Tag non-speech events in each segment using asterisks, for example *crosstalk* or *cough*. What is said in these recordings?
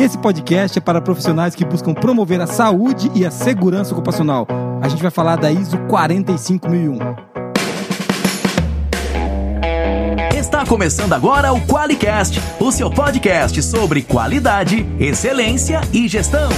Esse podcast é para profissionais que buscam promover a saúde e a segurança ocupacional. A gente vai falar da ISO 45001. Está começando agora o QualiCast, o seu podcast sobre qualidade, excelência e gestão.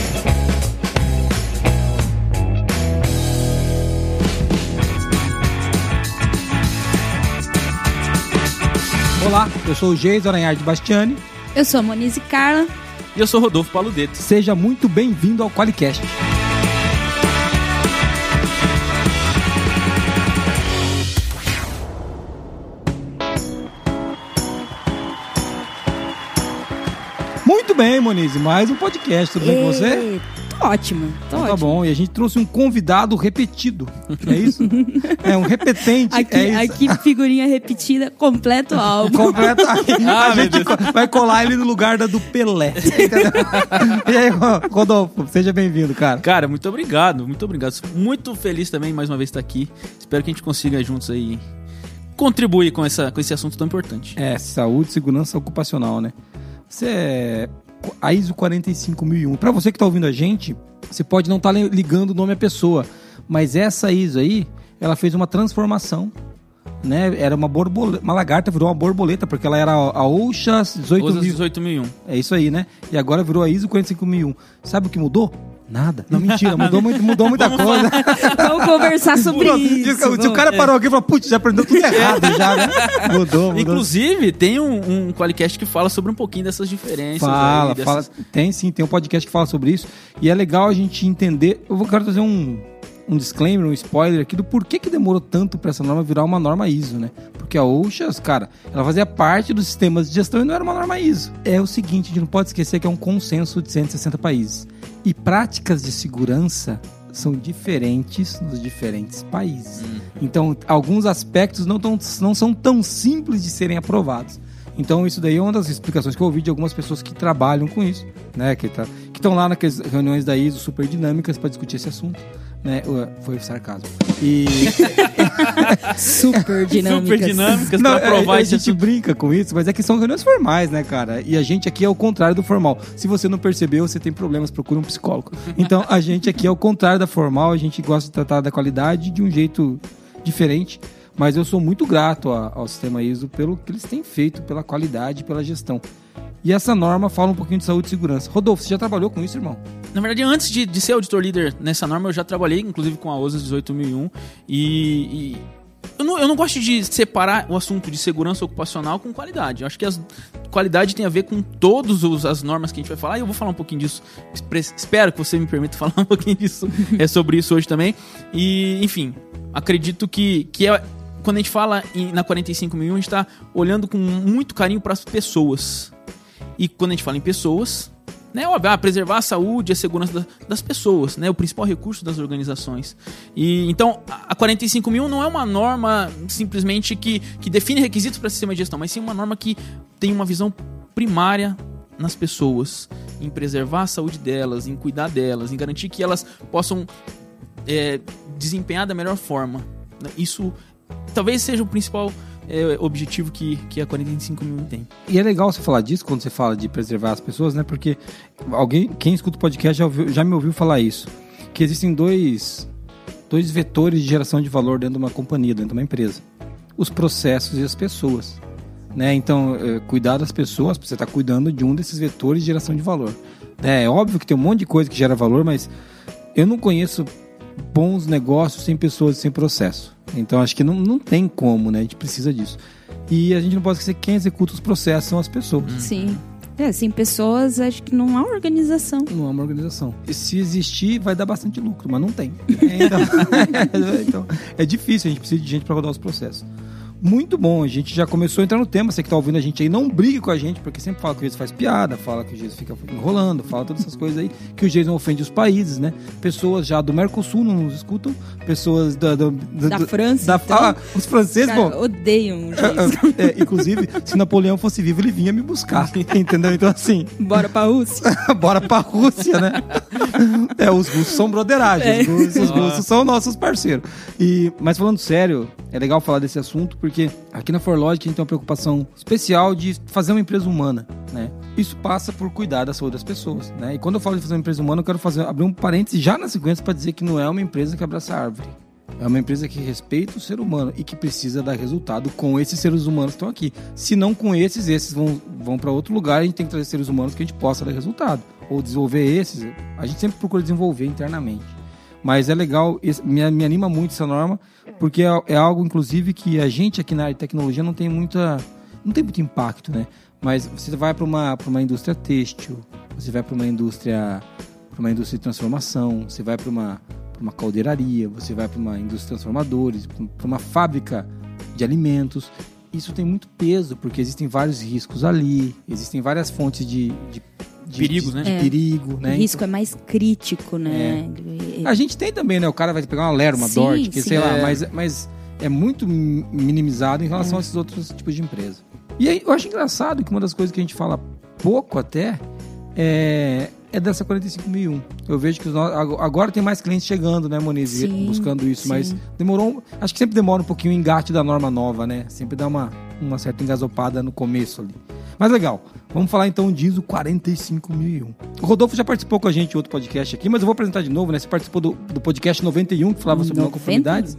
Olá, eu sou o Geis Aranhard Bastiani. Eu sou a Monize Carla. E eu sou Rodolfo Paludeto. Seja muito bem-vindo ao Qualicast. Muito bem, Monize, mais um podcast, tudo bem com você? Tô Então tá bom, e a gente trouxe um convidado repetido, é isso? *laughs* É um repetente, Aqui, é isso. aqui, figurinha repetida, completo álbum. Completo. *laughs* Ah, a meu gente vai colar ele no lugar da do Pelé. entendeu? *laughs* e aí, Rodolfo, seja bem-vindo, cara. Cara, muito obrigado, muito obrigado. Muito feliz também mais uma vez estar aqui. Espero que a gente consiga juntos aí contribuir com, essa, com esse assunto tão importante. É, saúde e segurança ocupacional, né? Você é a ISO 45001. Para você que tá ouvindo a gente, você pode não estar ligando o nome à pessoa, mas essa ISO aí, ela fez uma transformação. Né? Era uma borboleta, uma lagarta virou uma borboleta, porque ela era a OSHA OSA 18000. 18001. É isso aí, né? E agora virou a ISO 45001. Sabe o que mudou? Nada. Não, mentira. Mudou, muito, mudou muita coisa. *laughs* Vamos conversar sobre Pô, isso. Se o vamos. cara parou aqui e falou, putz, já aprendeu tudo errado já, né? *laughs* Mudou, mudou. Inclusive, tem um, um Qualicast que fala sobre um pouquinho dessas diferenças. Fala, aí, dessas- fala. Tem sim, tem um podcast que fala sobre isso. E é legal a gente entender. Eu vou quero trazer um, um disclaimer, um spoiler aqui do porquê que demorou tanto para essa norma virar uma norma ISO, né? Porque a OSHA, cara, ela fazia parte dos sistemas de gestão e não era uma norma ISO. É o seguinte, a gente não pode esquecer que é um consenso de 160 países. E práticas de segurança são diferentes nos diferentes países. Então, alguns aspectos não, tão, não são tão simples de serem aprovados. Então, isso daí é uma das explicações que eu ouvi de algumas pessoas que trabalham com isso, né? Que tá, estão lá naquelas reuniões da ISO super dinâmicas para discutir esse assunto. Né? Ué, Foi sarcasmo. E. *laughs* *laughs* Super dinâmicas. Super dinâmicas Não, pra provar é, a gente brinca com isso, mas é que são reuniões formais, né, cara? E a gente aqui é o contrário do formal. Se você não percebeu, você tem problemas, procura um psicólogo. Então, a gente aqui é o contrário da formal, a gente gosta de tratar da qualidade de um jeito diferente. Mas eu sou muito grato ao sistema ISO pelo que eles têm feito, pela qualidade e pela gestão. E essa norma fala um pouquinho de saúde e segurança. Rodolfo, você já trabalhou com isso, irmão? Na verdade, antes de, de ser auditor líder nessa norma, eu já trabalhei, inclusive, com a OSA 18001. E, e eu, não, eu não gosto de separar o assunto de segurança ocupacional com qualidade. Eu acho que a qualidade tem a ver com todas as normas que a gente vai falar. E eu vou falar um pouquinho disso. Espero que você me permita *laughs* falar um pouquinho disso é sobre isso hoje também. E, enfim, acredito que, que é, quando a gente fala em, na 45001, a gente está olhando com muito carinho para as pessoas. E quando a gente fala em pessoas, né, óbvio, ah, preservar a saúde e a segurança da- das pessoas, né, o principal recurso das organizações. E então a a 45 mil não é uma norma simplesmente que, que define requisitos para sistema de gestão, mas sim uma norma que tem uma visão primária nas pessoas, em preservar a saúde delas, em cuidar delas, em garantir que elas possam é, desempenhar da melhor forma. né. Isso talvez seja o principal é, objetivo que, que a 45 mil tem. E é legal você falar disso quando você fala de preservar as pessoas, né? Porque alguém, quem escuta o podcast já, ouviu- já me ouviu falar isso. Que existem dois, dois vetores de geração de valor dentro de uma companhia, dentro de uma empresa. Os processos e as pessoas. Né? Então, é, cuidar das pessoas, você está cuidando de um desses vetores de geração de valor. É, é óbvio que tem um monte de coisa que gera valor, mas eu não conheço bons negócios sem pessoas e sem processo. Então acho que não, não tem como, né? A gente precisa disso. E a gente não pode esquecer que quem executa os processos são as pessoas. Sim. É, sem pessoas, acho que não há organização. Não é uma organização. E se existir, vai dar bastante lucro, mas não tem. Então, *laughs* então, é difícil, a gente precisa de gente para rodar os processos. Muito bom, a gente já começou a entrar no tema. Você que tá ouvindo a gente aí, não brigue com a gente, porque sempre fala que o Jesus faz piada, fala que o Jesus fica enrolando, fala todas essas coisas aí, que o Jesus não ofende os países, né? Pessoas já do Mercosul não nos escutam, pessoas da, da, Da França, Da, então. ah, os franceses, Cara, bom, odeiam o *laughs* jeito. é, inclusive, se Napoleão fosse vivo, ele vinha me buscar. *laughs* Entendeu? Então, assim, Bora pra Rússia. *laughs* bora pra Rússia, né? É, os russos são broderagem. Os, russos, os russos são nossos parceiros. E, mas falando sério, é legal falar desse assunto porque porque aqui na Forlogic a gente tem uma preocupação especial de fazer uma empresa humana, né? Isso passa por cuidar da saúde das pessoas, né? E quando eu falo de fazer uma empresa humana, eu quero fazer abrir um parênteses já na sequência para dizer que não é uma empresa que abraça árvore. É uma empresa que respeita o ser humano e que precisa dar resultado com esses seres humanos que estão aqui. Se não com esses, esses vão, vão para outro lugar, a gente tem que trazer seres humanos que a gente possa dar resultado. Ou desenvolver esses, a gente sempre procura desenvolver internamente. Mas é legal, me, me anima muito essa norma, porque é, é, algo, inclusive, que a gente aqui na área de tecnologia não tem muita. não tem muito impacto, né? Mas você vai para uma, uma indústria têxtil, você vai para uma indústria. para uma indústria de transformação, você vai para uma, uma caldeiraria, você vai para uma indústria de transformadores, para uma fábrica de alimentos. Isso tem muito peso, porque existem vários riscos ali, existem várias fontes de, de de, perigos, né? De É. perigo, né? O risco é mais crítico, né? A gente tem também, né? O cara vai pegar uma Lera, uma Sim, Dort, que sim. sei lá, É. mas, mas é muito mi- minimizado em relação a esses outros tipos de empresa. E aí, eu acho engraçado que uma das coisas que a gente fala pouco até é, é dessa 45001. Eu vejo que no- agora tem mais clientes chegando, né, Moniz, Sim, buscando isso, sim. mas demorou, um- acho que sempre demora um pouquinho o engate da norma nova, né? Sempre dá uma, uma certa engasopada no começo ali. Mas legal, vamos falar então de ISO 45001. O Rodolfo já participou com a gente em outro podcast aqui, mas eu vou apresentar de novo, né? Você participou do, do podcast 91, que falava sobre não 91. conformidades.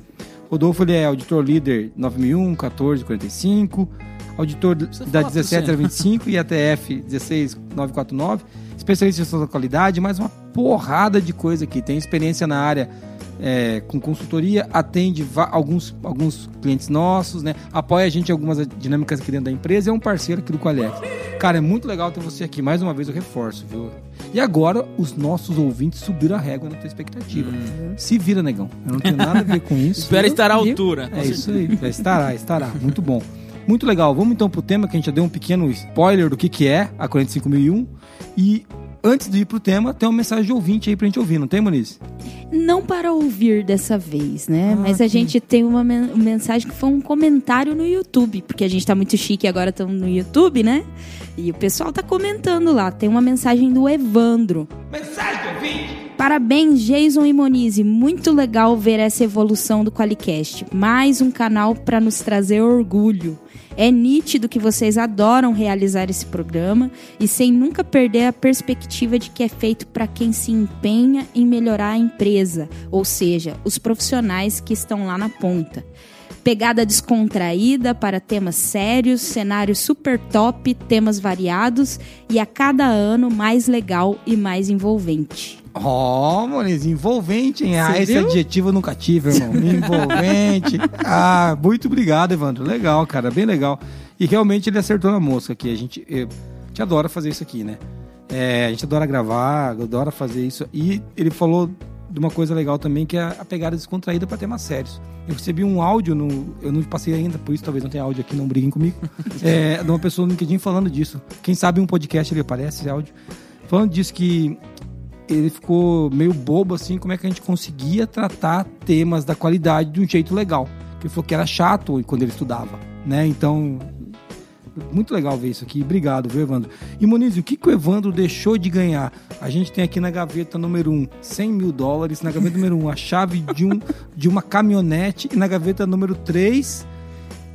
Rodolfo ele é auditor líder 9001, 1445, auditor Precisa da falar, 17025 e ATF 16949, especialista em gestão da qualidade, mais uma porrada de coisa aqui. Tem experiência na área é, com consultoria, atende alguns, alguns clientes nossos, né? Apoia a gente em algumas dinâmicas aqui dentro da empresa e é um parceiro aqui do Qualex. Cara, é muito legal ter você aqui. Mais uma vez eu reforço, viu? E agora os nossos ouvintes subiram a régua na tua expectativa. Se vira, negão. Eu não tenho nada a ver com *laughs* isso. Espera estar à altura. é isso aí. É, Estará, estará. Muito bom. Muito legal. Vamos então pro tema que a gente já deu um pequeno spoiler do que, que é a 45001. E antes de ir pro tema, tem uma mensagem de ouvinte aí pra gente ouvir, não tem, Moniz? Não para ouvir dessa vez, né? Ah, Mas a que- gente tem uma men- mensagem que foi um comentário no YouTube, porque a gente tá muito chique agora estamos no YouTube, né? E o pessoal tá comentando lá. Tem uma mensagem do Evandro. Mensagem do ouvinte! Parabéns, Jason e Monize. Muito legal ver essa evolução do Qualicast. Mais um canal para nos trazer orgulho. É nítido que vocês adoram realizar esse programa e sem nunca perder a perspectiva de que é feito para quem se empenha em melhorar a empresa, ou seja, os profissionais que estão lá na ponta. Pegada descontraída para temas sérios, cenário super top, temas variados e a cada ano mais legal e mais envolvente. Ó, Moniz, envolvente, hein? Ah, Você esse viu? adjetivo eu nunca tive, irmão. *laughs* Envolvente. Ah, muito obrigado, Evandro. Legal, cara, bem legal. E realmente ele acertou na mosca aqui. A gente, eh, a gente adora fazer isso aqui, né? É, a gente adora gravar, adora fazer isso. E ele falou de uma coisa legal também, que é a pegada descontraída para temas sérios. Eu recebi um áudio, no, eu não passei ainda, por isso talvez não tenha áudio aqui, não briguem comigo, *laughs* é, de uma pessoa no LinkedIn falando disso. Quem sabe um podcast ele aparece, esse áudio. Falando disso que ele ficou meio bobo assim, como é que a gente conseguia tratar temas da qualidade de um jeito legal. Porque ele falou que era chato quando ele estudava, né? Então, muito legal ver isso aqui. Obrigado, viu, Evandro? E Moniz, o que, que o Evandro deixou de ganhar? A gente tem aqui na gaveta número 1, 100 mil dólares. Na gaveta número 1, a chave de, um, de uma caminhonete. E na gaveta número 3,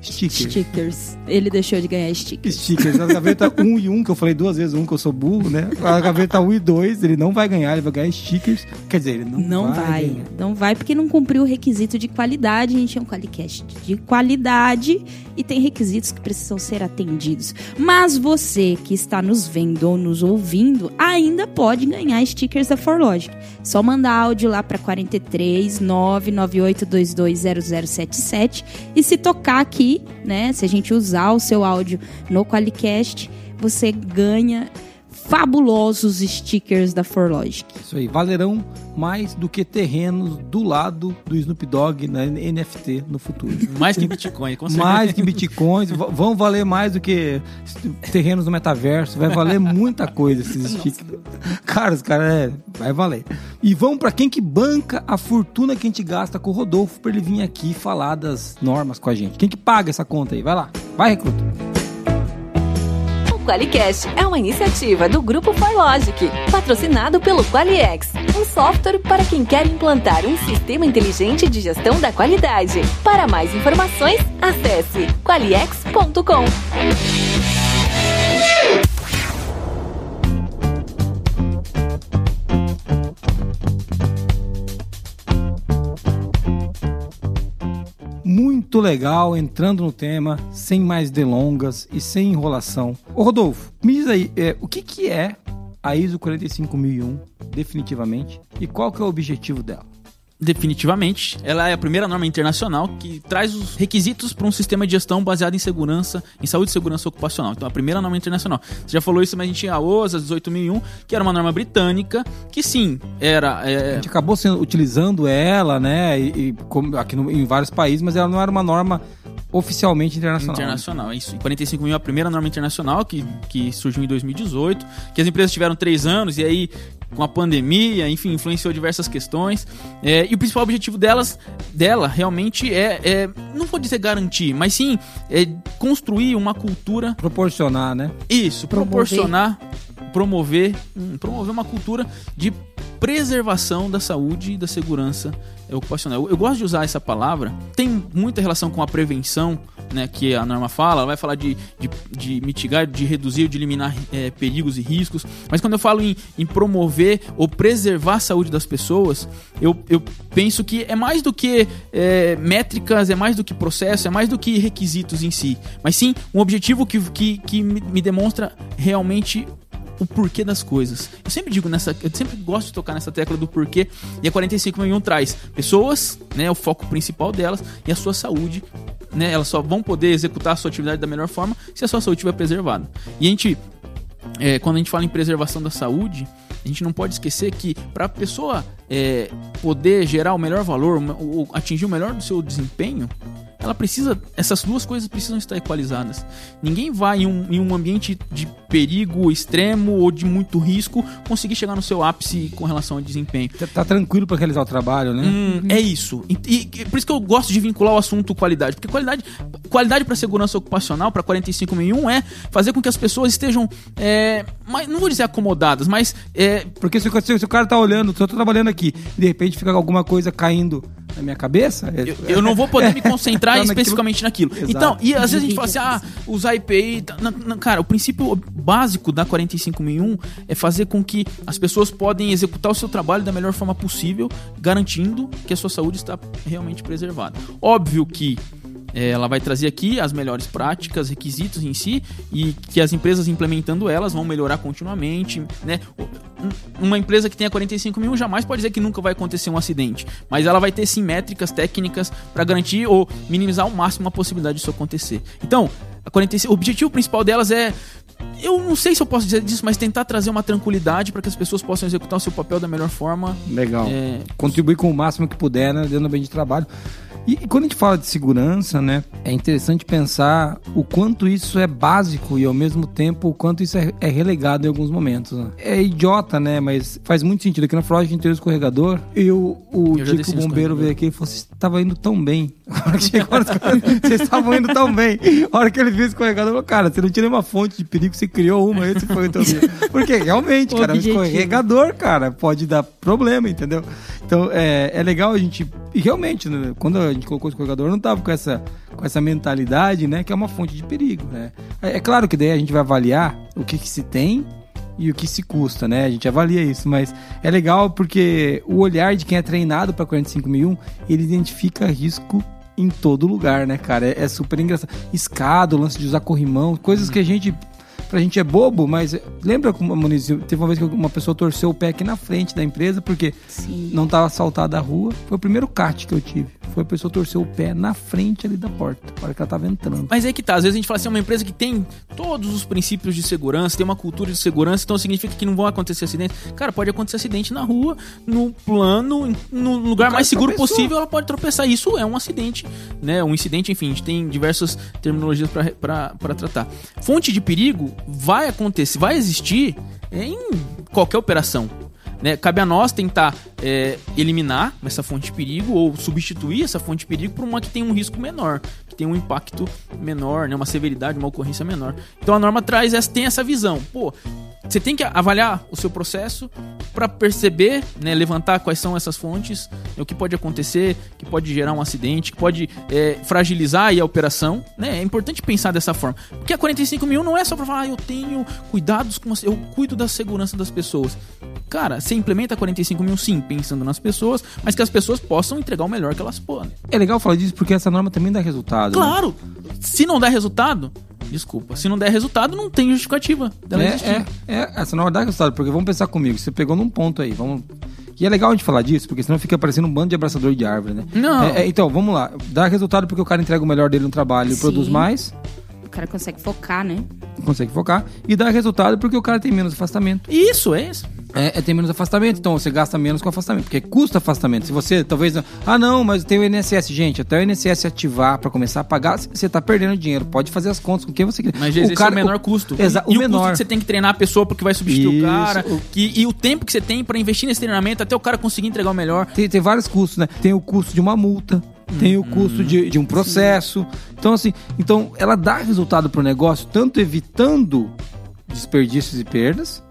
stickers. Stickers. Ele deixou de ganhar stickers. Stickers. Na gaveta 1 *laughs* e 1, que eu falei duas vezes 1, que eu sou burro, né? A gaveta 1 e 2, ele não vai ganhar, ele vai ganhar stickers. Quer dizer, ele não, Não vai, ganhar. não vai porque não cumpriu o requisito de qualidade. A gente é um Qualicast de qualidade e tem requisitos que precisam ser atendidos. Mas você que está nos vendo ou nos ouvindo ainda pode ganhar stickers da Forlogic. Só mandar áudio lá para 43 998220077 e se tocar aqui, né? Se a gente usar o seu áudio no Qualicast, você ganha fabulosos stickers da Forlogic. Isso aí, valerão mais do que terrenos do lado do Snoop Dogg na NFT no futuro. *laughs* Mais que Bitcoin, com certeza. mais que bitcoins, vão valer mais do que terrenos no metaverso, vai valer muita coisa esses stickers. Cara, os caras, é, vai valer. E vamos pra quem que banca a fortuna que a gente gasta com o Rodolfo pra ele vir aqui falar das normas com a gente. Quem que paga essa conta aí? Vai lá, vai, recruta. Qualicast é uma iniciativa do Grupo ForLogic, patrocinado pelo Qualiex, um software para quem quer implantar um sistema inteligente de gestão da qualidade. Para mais informações, acesse qualiex.com. Muito legal, entrando no tema, sem mais delongas e sem enrolação. Ô Rodolfo, me diz aí, é, o que, que é a ISO 45001, definitivamente, e qual que é o objetivo dela? Definitivamente, ela é a primeira norma internacional que traz os requisitos para um sistema de gestão baseado em segurança, em saúde e segurança ocupacional. Então, a primeira norma internacional. Você já falou isso, mas a gente tinha a OSA 18001, que era uma norma britânica, que sim, era. É... A gente acabou sendo, utilizando ela, né, e, e como, aqui no, em vários países, mas ela não era uma norma oficialmente internacional. Internacional, isso. E 45 mil é a primeira norma internacional que, que surgiu em 2018, que as empresas tiveram três anos e aí com a pandemia, enfim, influenciou diversas questões. É, e o principal objetivo delas, dela realmente é, é, não vou dizer garantir, mas sim é construir uma cultura. Proporcionar, né? Isso, proporcionar, promover, hum, promover uma cultura de preservação da saúde e da segurança ocupacional. Eu, eu, gosto de usar essa palavra, tem muita relação com a prevenção, né, que a norma fala, ela vai falar de, de, de mitigar, de reduzir, de eliminar é, perigos e riscos, mas quando eu falo em, em, promover ou preservar a saúde das pessoas, eu, eu penso que é mais do que é, métricas, é mais do que processo, é mais do que requisitos em si, mas sim um objetivo que, que, que me demonstra realmente o porquê das coisas. Eu sempre digo nessa, eu sempre gosto de tocar nessa tecla do porquê e a 4561 traz pessoas, né, o foco principal delas e a sua saúde, né, elas só vão poder executar a sua atividade da melhor forma se a sua saúde estiver preservada. E a gente, é, quando a gente fala em preservação da saúde, a gente não pode esquecer que para a pessoa é, poder gerar o melhor valor, ou atingir o melhor do seu desempenho, ela precisa, essas duas coisas precisam estar equalizadas. Ninguém vai em um, em um ambiente de perigo extremo ou de muito risco conseguir chegar no seu ápice com relação ao desempenho. Tá, tá tranquilo para realizar o trabalho, né? Hum, é isso. E, e, por isso que eu gosto de vincular o assunto qualidade, porque qualidade, qualidade para segurança ocupacional para 45001 é fazer com que as pessoas estejam, é, mais, não vou dizer acomodadas, mas é, porque se, se, se, o cara tá olhando, se eu tô trabalhando aqui, de repente fica alguma coisa caindo na minha cabeça, eu, eu não vou poder me concentrar *laughs* tá especificamente naquilo. naquilo. Então, e às vezes a gente fala assim, ah, usar IPI. Não, não, cara, o princípio básico da 45001 é fazer com que as pessoas podem executar o seu trabalho da melhor forma possível, garantindo que a sua saúde está realmente preservada. Óbvio que ela vai trazer aqui as melhores práticas, requisitos em si e que as empresas implementando elas vão melhorar continuamente, né? Uma empresa que tenha 45 mil jamais pode dizer que nunca vai acontecer um acidente, mas ela vai ter sim métricas técnicas para garantir ou minimizar ao máximo a possibilidade disso acontecer. Então, a 45, o objetivo principal delas é eu não sei se eu posso dizer disso, mas tentar trazer uma tranquilidade para que as pessoas possam executar o seu papel da melhor forma. Legal. É... Contribuir com o máximo que puder, né, dentro do ambiente de trabalho. E, e, quando a gente fala de segurança, né, é interessante pensar o quanto isso é básico e ao mesmo tempo o quanto isso é, é relegado em alguns momentos. Né? É idiota, né, mas faz muito sentido. Aqui na Flórida inteiro escorregador, eu, o eu tipo bombeiro veio aqui e falou: você estava indo tão bem. *laughs* A hora que chegou, vocês estavam indo tão bem. A hora que ele viu o escorregador, falou: cara, você não tinha nenhuma fonte de perigo, você criou uma, esse foi o teu *laughs* Porque realmente, cara, o escorregador, cara, pode dar problema, entendeu? Então é, é legal a gente. E realmente, né, quando a gente colocou o escorregador, não tava com essa, com essa mentalidade, né? Que é uma fonte de perigo, né? É, é claro que daí a gente vai avaliar o que, que se tem e o que se custa, né? A gente avalia isso, mas é legal porque o olhar de quem é treinado para 45001, ele identifica risco em todo lugar, né, cara? É, é super engraçado. Escada, o lance de usar corrimão, coisas que a gente pra gente é bobo, mas lembra como, Muniz, teve uma vez que uma pessoa torceu o pé aqui na frente da empresa porque Sim. não estava assaltada a rua. Foi o primeiro CAT que eu tive. Foi a pessoa torcer o pé na frente ali da porta, na hora que ela tava entrando. Mas é que tá, às vezes a gente fala assim, é uma empresa que tem todos os princípios de segurança, tem uma cultura de segurança, então significa que não vão acontecer acidentes. Cara, pode acontecer acidente na rua, no plano, no lugar mais seguro tropeçou. possível, ela pode tropeçar. Isso é um acidente, né? Um incidente, enfim, a gente tem diversas terminologias para tratar. Fonte de perigo vai acontecer, vai existir em qualquer operação. né, cabe a nós tentar é, eliminar essa fonte de perigo ou substituir essa fonte de perigo por uma que tem um risco menor, que tem um impacto menor, né, uma severidade, uma ocorrência menor. Então a norma traz essa, tem essa visão. Pô, você tem que avaliar o seu processo para perceber, né, levantar quais são essas fontes, né, o que pode acontecer, que pode gerar um acidente, que pode é, fragilizar aí a operação. Né? É importante pensar dessa forma. Porque a 45 mil não é só para falar, ah, eu tenho cuidados com. Eu cuido da segurança das pessoas. Cara, você implementa 45 mil sim, pensando nas pessoas, mas que as pessoas possam entregar o melhor que elas podem. É legal falar disso porque essa norma também dá resultado. né? Claro! Se não der resultado, desculpa. Se não der resultado, não tem justificativa dela existir. É, é, é, essa norma dá resultado, porque vamos pensar comigo, você pegou num ponto aí, vamos. E é legal a gente falar disso, porque senão fica parecendo um bando de abraçador de árvore, né? Não. É, é, então, vamos lá. Dá resultado porque o cara entrega o melhor dele no trabalho e produz mais, O cara consegue focar, né? consegue focar. E dá resultado porque o cara tem menos afastamento. Isso, é isso. É, é ter menos afastamento, então você gasta menos com afastamento, porque custa afastamento. Se você talvez. Ah, não, mas tem o INSS. Gente, até o INSS ativar pra começar a pagar, você tá perdendo dinheiro. Pode fazer as contas com quem você quiser. Mas já existe o, menor custo. Exa e o o menor. custo que você tem que treinar a pessoa porque vai substituir Isso, o cara. o- que- e o tempo que você tem pra investir nesse treinamento até o cara conseguir entregar o melhor. Tem, tem vários custos, né? Tem o custo de uma multa, tem o custo de, de um processo. Então, assim, então ela dá resultado pro negócio, tanto evitando desperdícios e perdas,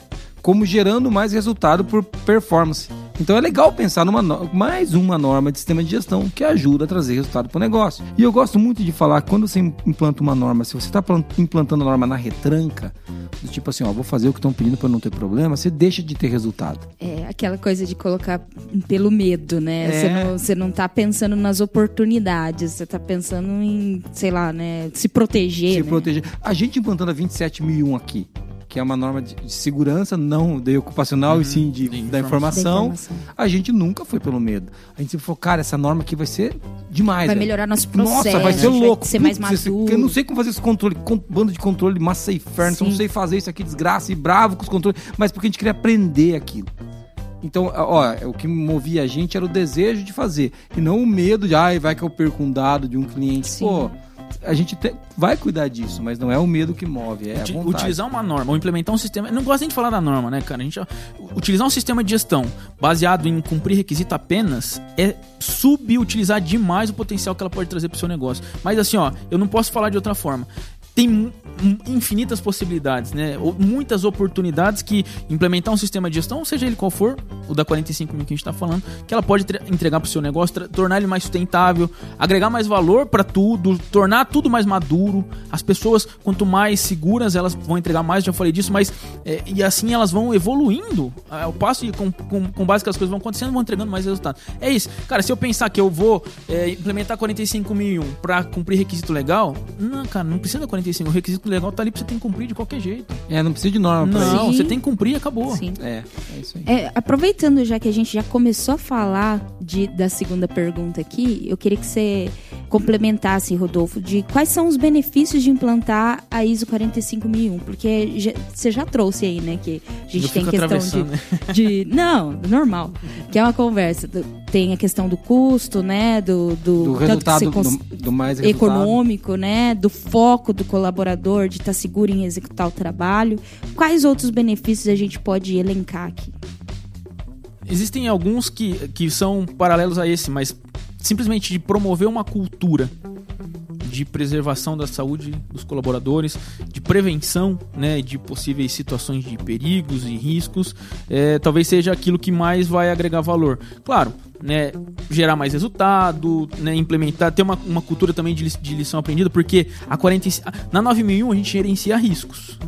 como gerando mais resultado por performance. Então é legal pensar numa mais uma norma de sistema de gestão que ajuda a trazer resultado para o negócio. E eu gosto muito de falar que quando você implanta uma norma, se você está implantando a norma na retranca, do tipo assim, ó, vou fazer o que estão pedindo para não ter problema, você deixa de ter resultado. É aquela coisa de colocar pelo medo, né? É. Você, não, você não tá pensando nas oportunidades, você tá pensando em, sei lá, né? Se proteger. se né? proteger. A gente implantando a 27001 aqui, que é uma norma de, de segurança, não de ocupacional, e sim de, de da, informação. informação, Da informação. a gente nunca foi pelo medo. A gente sempre falou, cara, essa norma aqui vai ser demais. Vai velho. melhorar nosso processo. Nossa, vai ser louco. ser mais Putz, esse- maduro. Eu não sei como fazer esse controle, con- bando de controle, massa e inferno, eu não sei fazer isso aqui, desgraça, e bravo com os controles, mas porque a gente queria aprender aquilo. Então, ó, o que movia a gente era o desejo de fazer, e não o medo de, ai, vai que eu perco um dado de um cliente. Sim. Pô, a gente te- vai cuidar disso, mas não é o medo que move, é a Uti- vontade. utilizar uma norma ou implementar um sistema. Eu não gosto nem de falar da norma, né, cara? A gente, utilizar um sistema de gestão baseado em cumprir requisito apenas é subutilizar demais o potencial que ela pode trazer pro seu negócio. Mas assim, ó, eu não posso falar de outra forma. Tem infinitas possibilidades, né? Muitas oportunidades que implementar um sistema de gestão, seja ele qual for, o da 45 mil que a gente está falando, que ela pode tre- entregar para o seu negócio, tornar ele mais sustentável, agregar mais valor para tudo, tornar tudo mais maduro. As pessoas, quanto mais seguras, elas vão entregar mais, já falei disso, mas é, e assim elas vão evoluindo ao passo e com, com, com base que as coisas vão acontecendo, vão entregando mais resultado. É isso. Cara, se eu pensar que eu vou é, implementar 45.001 para cumprir requisito legal, não, cara, não precisa da 45. O requisito legal tá ali pra você ter que cumprir de qualquer jeito. É, não precisa de norma pra Não, você tem que cumprir e acabou. Sim. É, é isso aí. É, aproveitando já que a gente já começou a falar de, da segunda pergunta aqui, eu queria que você complementasse, Rodolfo, de quais são os benefícios de implantar a ISO 45001, porque já- você já trouxe aí, né, que a gente Eu tem questão atravessando, né? *laughs* de, de não, normal, que é uma conversa, do- tem a questão do custo, né, do, do, Do tanto que resultado, você cons- do, do mais resultado. econômico, né, do foco do colaborador de estar seguro em executar o trabalho. Quais outros benefícios a gente pode elencar aqui? Existem alguns que, que são paralelos a esse, mas simplesmente de promover uma cultura de preservação da saúde dos colaboradores, de prevenção né, de possíveis situações de perigos e riscos, é, talvez seja aquilo que mais vai agregar valor. Claro, né, gerar mais resultado, né, implementar, ter uma, uma cultura também de, de lição aprendida, porque a 40, na 9001 a gente gerencia riscos.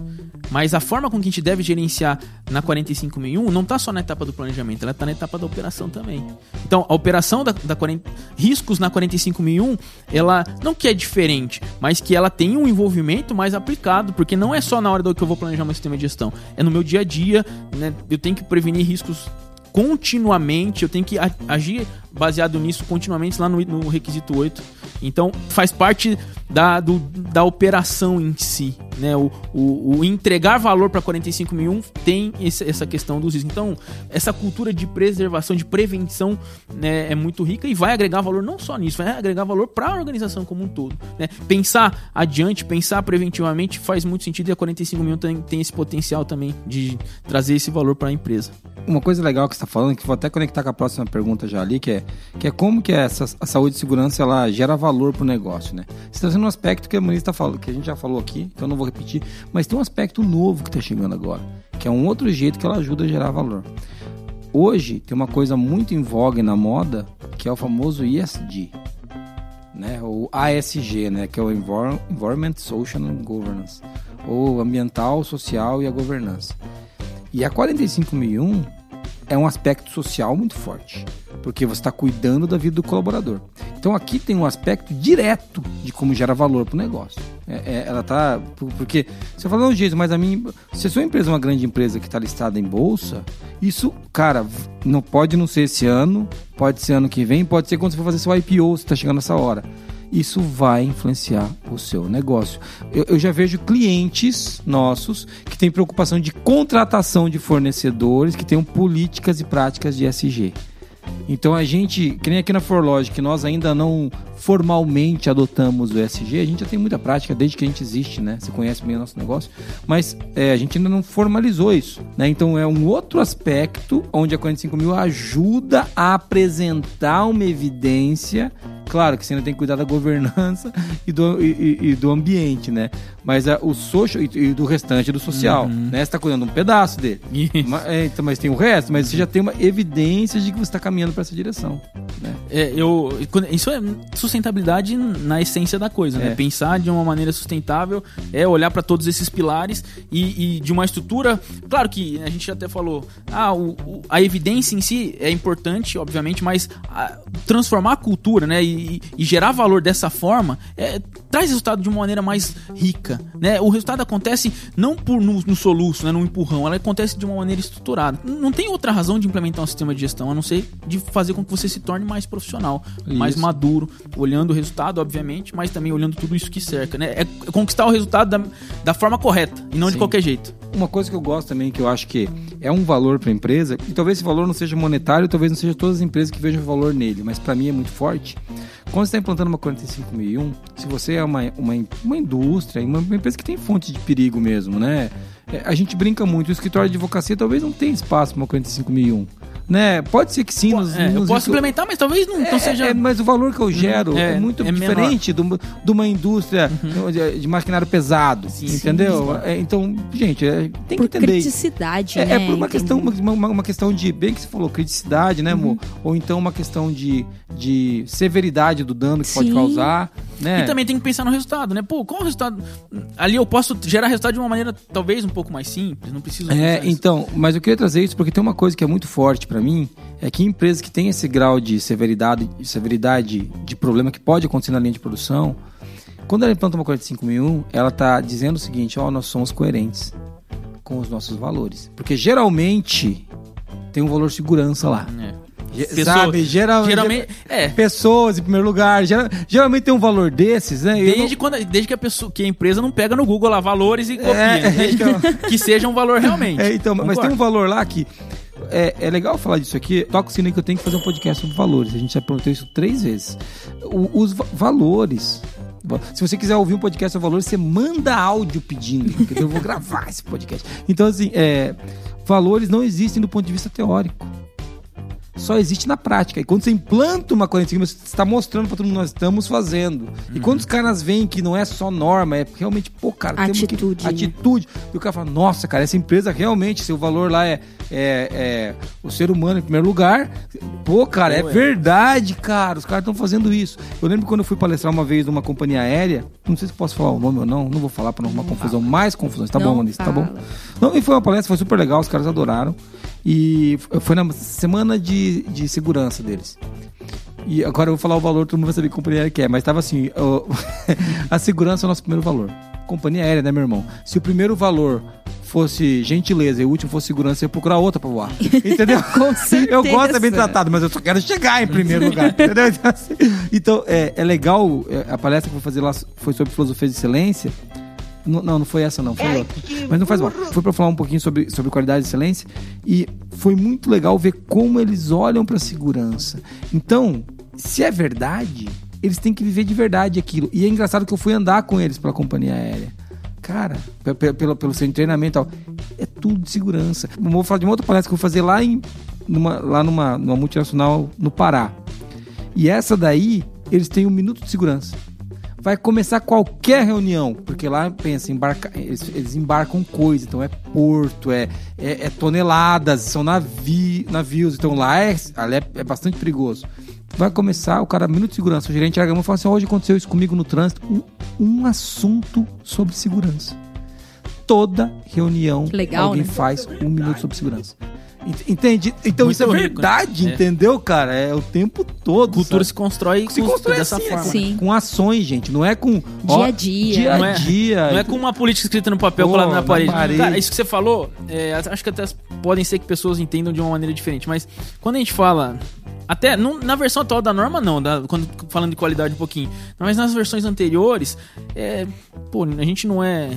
Mas a forma com que a gente deve gerenciar na 45001 não está só na etapa do planejamento, ela está na etapa da operação também. Então, a operação da, da 40, riscos na 45001, ela não que é diferente, mas que ela tem um envolvimento mais aplicado, porque não é só na hora do que eu vou planejar meu sistema de gestão, é no meu dia a dia, né? Eu tenho que prevenir riscos continuamente, eu tenho que agir baseado nisso continuamente lá no, no requisito 8 Então faz parte da, do, da operação em si. Né? O, o, o entregar valor para 45001 tem esse, essa questão dos riscos. Então, essa cultura de preservação, de prevenção né, é muito rica e vai agregar valor não só nisso, vai agregar valor para a organização como um todo. Né? Pensar adiante, pensar preventivamente faz muito sentido e a 45 tem, tem esse potencial também de trazer esse valor para a empresa. Uma coisa legal que você está falando, que vou até conectar com a próxima pergunta já ali, que é, que é como que essa, a saúde e segurança ela gera valor para o negócio. Né? Você está trazendo um aspecto que a Moniz está falando, que a gente já falou aqui, então não vou repetir, mas tem um aspecto novo que está chegando agora, que é um outro jeito que ela ajuda a gerar valor. Hoje tem uma coisa muito em voga na moda, que é o famoso ESG, né? O ASG, né? Que é o Environment, Social and Governance, ou ambiental, social e a governança. E a 45001 é um aspecto social muito forte, porque você está cuidando da vida do colaborador. Então aqui tem um aspecto direto de como gera valor para o negócio. É, é, ela tá. Porque você fala, não, Jesus, mas a mim. Se a sua empresa é uma grande empresa que está listada em bolsa, isso, cara, não pode não ser esse ano, pode ser ano que vem, pode ser quando você for fazer seu IPO, você está chegando nessa hora isso vai influenciar o seu negócio. Eu, eu, já vejo clientes nossos que têm preocupação de contratação de fornecedores que tenham políticas e práticas de SG. Então a gente, que nem aqui na Forlogic, nós ainda não formalmente adotamos o ESG, a gente já tem muita prática desde que a gente existe, né? Você conhece bem o nosso negócio, mas é, a gente ainda não formalizou isso, né? Então é um outro aspecto onde a 45 mil ajuda a apresentar uma evidência Claro que você ainda tem que cuidar da governança *laughs* e do, e, e do ambiente, né? Mas a, o social e, e, do restante do social, uhum. né? Você está cuidando de um pedaço dele. Mas, é, então, mas tem o resto, mas você já tem uma evidência de que você está caminhando para essa direção. Né? É, eu, isso é sustentabilidade na essência da coisa, né? é. Pensar de uma maneira sustentável é olhar para todos esses pilares e, e, de uma estrutura. Claro que a gente até falou, ah, o, o, a evidência em si é importante, obviamente, mas a, transformar a cultura, né? E, e, e gerar valor dessa forma é, traz resultado de uma maneira mais rica. Né? O resultado acontece não por no, no soluço, né, no empurrão, ela acontece de uma maneira estruturada. Não tem outra razão de implementar um sistema de gestão a não ser de fazer com que você se torne mais profissional, isso. mais maduro, olhando o resultado, obviamente, mas também olhando tudo isso que cerca. Né? É conquistar o resultado da, da forma correta e não Sim. de qualquer jeito. Uma coisa que eu gosto também, que eu acho que é um valor para a empresa, e talvez esse valor não seja monetário, talvez não seja todas as empresas que vejam valor nele, mas para mim é muito forte. Quando você está implantando uma 45001, se você é uma, uma, uma indústria, uma, empresa que tem fonte de perigo mesmo, né? É, a gente brinca muito, o escritório de advocacia talvez não tenha espaço para uma 45001 né? Pode ser que sim. Nos, é, nos eu posso implementar, mas talvez não, é, não seja. É, mas o valor que eu gero é, é muito é diferente de uma, de uma indústria uhum. de, de, maquinário pesado, sim, entendeu? Sim, sim. É, então, gente, é, tem por que entender. criticidade, é, né? É por uma questão, uma, uma, questão de, bem que você falou, criticidade, né, amor? Uhum. Ou então uma questão de, de severidade do dano que pode causar, né? E também tem que pensar no resultado, né? Pô, qual o resultado? Ali eu posso gerar resultado de uma maneira talvez um pouco mais simples, não preciso. É, então, mas eu queria trazer isso porque tem uma coisa que é muito forte para mim é que empresas que têm esse grau de severidade, severidade de problema que pode acontecer na linha de produção, quando ela implanta uma 45001, ela está dizendo o seguinte: ó, oh, nós somos coerentes com os nossos valores. Porque geralmente tem um valor segurança lá. É. Pessoa, sabe, geral, geralmente, é. pessoas em primeiro lugar, geral, geralmente tem um valor desses, né? Desde, não... quando, desde que a pessoa, que a empresa não pega no Google lá valores e copia, é, *laughs* desde que, que, seja um valor realmente. *laughs* É, então, mas tem um valor lá que é, é legal falar disso aqui. Toca o sino que eu tenho que fazer um podcast sobre valores. A gente já perguntou isso três vezes. O, os valores. Se você quiser ouvir um podcast sobre valores, você manda áudio pedindo, eu vou *laughs* gravar esse podcast. Então, assim, é, valores não existem do ponto de vista teórico só existe na prática. E quando você implanta uma corrente você está mostrando para todo mundo nós estamos fazendo. Uhum. E quando os caras veem que não é só norma, é realmente, pô, cara, atitude. Que, atitude. E o cara fala, nossa, cara, essa empresa realmente, seu valor lá é, é, é o ser humano em primeiro lugar. Pô, cara, é, é verdade, cara. Os caras estão fazendo isso. Eu lembro quando eu fui palestrar uma vez numa companhia aérea, não sei se posso falar o nome ou não, não vou falar para não arrumar confusão, fala. mais confusões. Tá não bom, Maurício, tá bom? Não, e foi uma palestra, foi super legal, os caras adoraram. E foi na semana de, de segurança deles. E agora eu vou falar o valor, todo mundo vai saber que companhia aérea que é. Mas estava assim: *laughs* a segurança é o nosso primeiro valor. Companhia aérea, né, meu irmão? Se o primeiro valor fosse gentileza e o último fosse segurança, eu ia procurar outra pra voar. *laughs* Entendeu? Com certeza. Eu gosto de ser bem tratado, mas eu só quero chegar em primeiro lugar. *laughs* entendeu? Então, assim, Então, é, é legal, é, a palestra que eu vou fazer lá foi sobre filosofia de excelência. Não, não, foi essa não, foi outra. Mas não faz mal. Foi pra falar um pouquinho sobre, sobre qualidade e excelência. E foi muito legal ver como eles olham pra segurança. Então, se é verdade, eles têm que viver de verdade aquilo. E é engraçado que eu fui andar com eles pela companhia aérea. Cara, pe- pe- pelo, pelo seu treinamento e tal, é tudo de segurança. Eu vou falar de uma outra palestra que eu vou fazer lá, em, numa, lá numa, numa multinacional no Pará. E essa daí, eles têm um minuto de segurança. Vai começar qualquer reunião, porque lá, pensa, embarca, eles, eles embarcam coisa, então é porto, é, é, é toneladas, são navi, navios, então lá é, é, é bastante perigoso. Vai começar, o cara, minuto de segurança, o gerente larga a mão e fala assim, hoje aconteceu isso comigo no trânsito, um, um assunto sobre segurança. Toda reunião Legal, alguém né? faz um minuto sobre segurança. Ent- Entende? Então Muito isso é rico, né? verdade, É. entendeu, cara? É o tempo todo. Cultura sabe? se constrói, se com- constrói dessa assim, forma. com- Sim. Com ações, gente. Não é com Dia a dia. Dia Não a é- dia. Não é com uma política escrita no papel Pô, colada na na parede. parede. Cara, isso que você falou, é, acho que até podem ser que pessoas entendam de uma maneira diferente, mas quando a gente fala. Até não- na versão atual da norma, não, da- quando falando de qualidade um pouquinho. Mas nas versões anteriores, é, pô, a gente não é.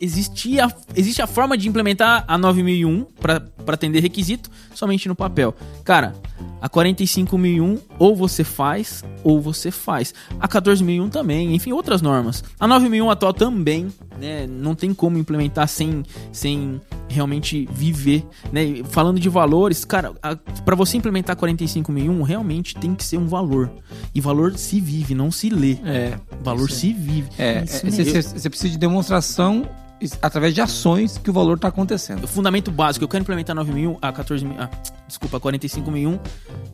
Existia, existe a forma de implementar a 9001 para atender requisito somente no papel. Cara, a 45001 ou você faz ou você faz. A 14001 também, enfim, outras normas. A 9001 atual também, né, não tem como implementar sem, sem realmente viver, né? Falando de valores, cara, para você implementar a 45001, realmente tem que ser um valor. E valor se vive, não se lê. É. Valor se vive. É, é, você, você precisa de demonstração através de ações que o valor está acontecendo. O fundamento básico, eu quero implementar 9001, a 14000, ah, desculpa, 45001,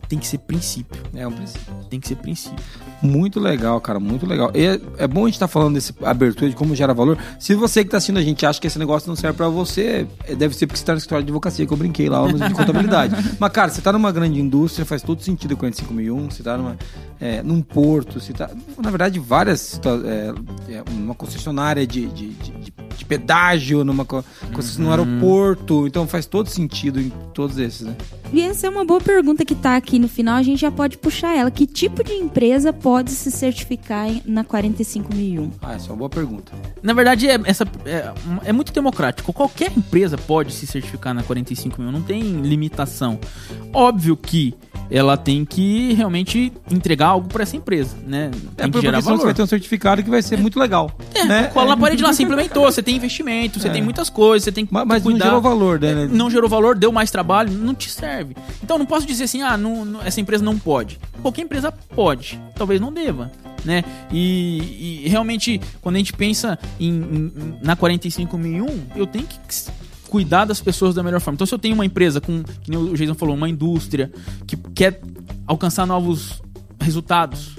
tem que ser princípio. É um princípio. Tem que ser princípio. Muito legal, cara, muito legal. E é, é bom a gente estar falando desse abertura de como gera valor. Se você que está assistindo a gente acha que esse negócio não serve para você, é, deve ser porque você está no escritório de advocacia, que eu brinquei lá no de contabilidade. *laughs* Mas, cara, você está numa grande indústria, faz todo sentido o 45001, você está numa, é, num porto, você tá, na verdade, várias é, é, uma concessionária de, de, de, de- de pedágio, numa concessionária no aeroporto, então faz todo sentido em todos esses, né? E essa é uma boa pergunta que tá aqui no final, a gente já pode puxar ela. Que tipo de empresa pode se certificar na 45001? Ah, essa é uma boa pergunta. Na verdade, é, essa, é, é muito democrático. Qualquer empresa pode se certificar na 45 mil, não tem limitação. Óbvio que ela tem que realmente entregar algo para essa empresa, né? Tem É que gerar senão você valor. vai ter um certificado que vai ser muito legal. É, né? cola na parede lá, você implementou, você tem investimento, você É. tem muitas coisas, você tem que Mas, mas não cuidar. gerou valor, né? não gerou valor, deu mais trabalho, não te serve. Então não posso dizer assim, ah, não, não- essa empresa não pode. Qualquer empresa pode, talvez não deva, né? E, e realmente, quando a gente pensa em, em- na 45001, eu tenho que cuidar das pessoas da melhor forma. Então se eu tenho uma empresa com, que o Jason falou, uma indústria que quer alcançar novos resultados,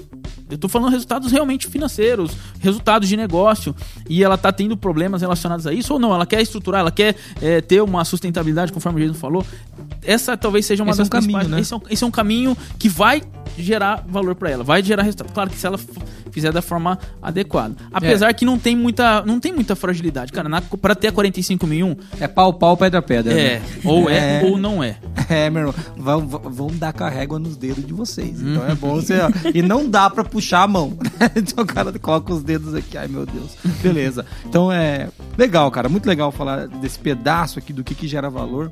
eu tô falando resultados realmente financeiros, resultados de negócio, e ela tá tendo problemas relacionados a isso, ou não, ela quer estruturar, ela quer é, ter uma sustentabilidade, conforme o Jason falou. Essa talvez seja uma Esse é das um caminho, né? Esse, é um, esse é um caminho que vai gerar valor para ela, vai gerar resultado. Claro que se ela fizer da forma adequada. Apesar que não tem muita, não tem muita fragilidade. Cara, na, pra ter a 45001, É pau, pau, pedra, pedra. é, né? ou é, É. ou não é. É, meu irmão, vão, vão dar com a régua nos dedos de vocês. Então é bom *laughs* você. ó, e não dá pra puxar a mão. *laughs* então o cara coloca os dedos aqui. Ai, meu Deus. Beleza. Então é legal, cara. Muito legal falar desse pedaço aqui do que, que gera valor.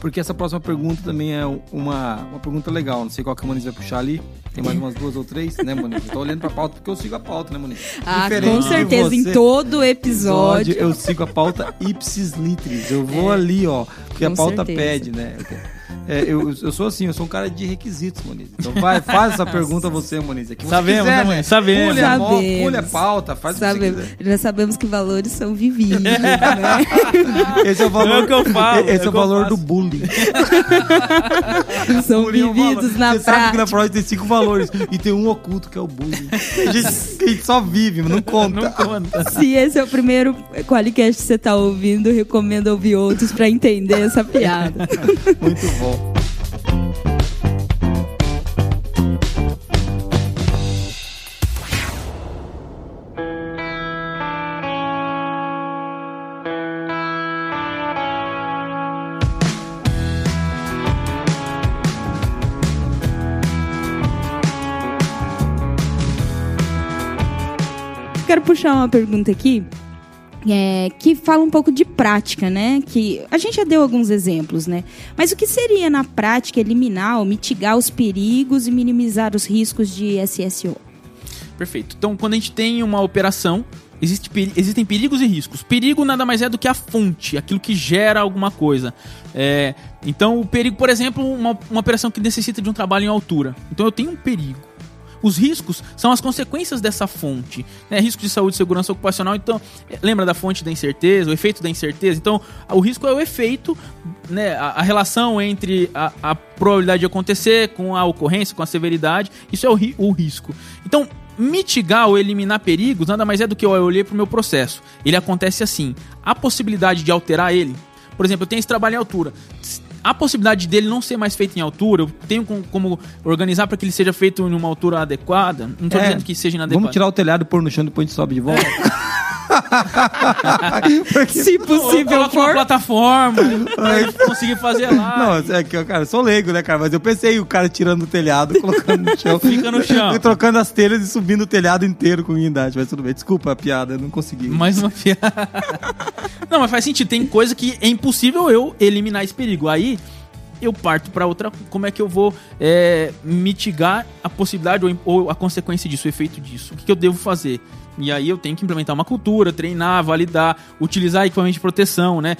Porque essa próxima pergunta também é uma, uma pergunta legal. Não sei qual que a Moniz vai puxar ali. Tem mais umas duas ou três, né, Moniz? Eu tô olhando pra pauta porque eu sigo a pauta, né, Moniz? Ah, Diferente com certeza, em você, todo episódio. eu sigo a pauta ipsis litris. Eu vou ali, ó, porque a pauta certeza. pede, né? É, eu, eu sou assim, eu sou um cara de requisitos, Moniz. Então vai, faz essa pergunta você, Moniz. É que você Sabemos, quiser, né, Moniz? Sabemos. Pule a, mo- Sabemos. pule a pauta, faz o que você Sabemos, quiser. já sabemos que valores são vividos, né? *laughs* Esse é o valor, É o falo, esse é é, o valor do bullying. são Bullying é um vividos na Você sabe que na prática. Freud tem cinco valores e tem um oculto que é o bullying. A gente, a gente só vive, mas não conta. Não conta. Se esse é o primeiro Qualicast que você tá ouvindo, eu recomendo ouvir outros pra entender essa piada. Muito bom quero puxar uma pergunta aqui é, que fala um pouco de prática, né? Que a gente já deu alguns exemplos, né? Mas o que seria na prática eliminar ou mitigar os perigos e minimizar os riscos de SSO? Perfeito. Então, quando a gente tem uma operação, existe existem perigos e riscos. Perigo nada mais é do que a fonte, aquilo que gera alguma coisa. É, então, o perigo, por exemplo, uma, uma operação que necessita de um trabalho em altura. Então, eu tenho um perigo. Os riscos são as consequências dessa fonte. Né? Risco de saúde e segurança ocupacional. Então, é, lembra da fonte da incerteza, o efeito da incerteza? Então, o risco é o efeito, né? a, a relação entre a, a probabilidade de acontecer com a ocorrência, com a severidade. Isso é o, ri- o risco. Então, mitigar ou eliminar perigos nada mais é do que eu olhei para o meu processo. Ele acontece assim. A possibilidade de alterar ele. Por exemplo, eu tenho esse trabalho em altura. A possibilidade dele não ser mais feito em altura, eu tenho com- como organizar para que ele seja feito em uma altura adequada. Não estou É, dizendo que seja inadequado. Vamos tirar o telhado pôr no chão e depois a gente sobe de volta? Porque- *laughs* Se Não, eu possível coloco uma for. plataforma, aí conseguir fazer lá. Não, é que, cara, eu sou leigo, né, cara? Mas eu pensei o cara tirando o telhado, *laughs* colocando no chão. Fica no chão. E trocando as telhas e subindo o telhado inteiro com guindaste. Mas tudo bem. Desculpa a piada, eu não consegui. Mais uma piada. *laughs* Não, mas faz sentido. Tem coisa que é impossível eu eliminar esse perigo. Aí eu parto pra outra. Como é que eu vou é, mitigar a possibilidade ou, ou a consequência disso, o efeito disso? O que, que eu devo fazer? E aí eu tenho que implementar uma cultura, treinar, validar, utilizar equipamento de proteção, né?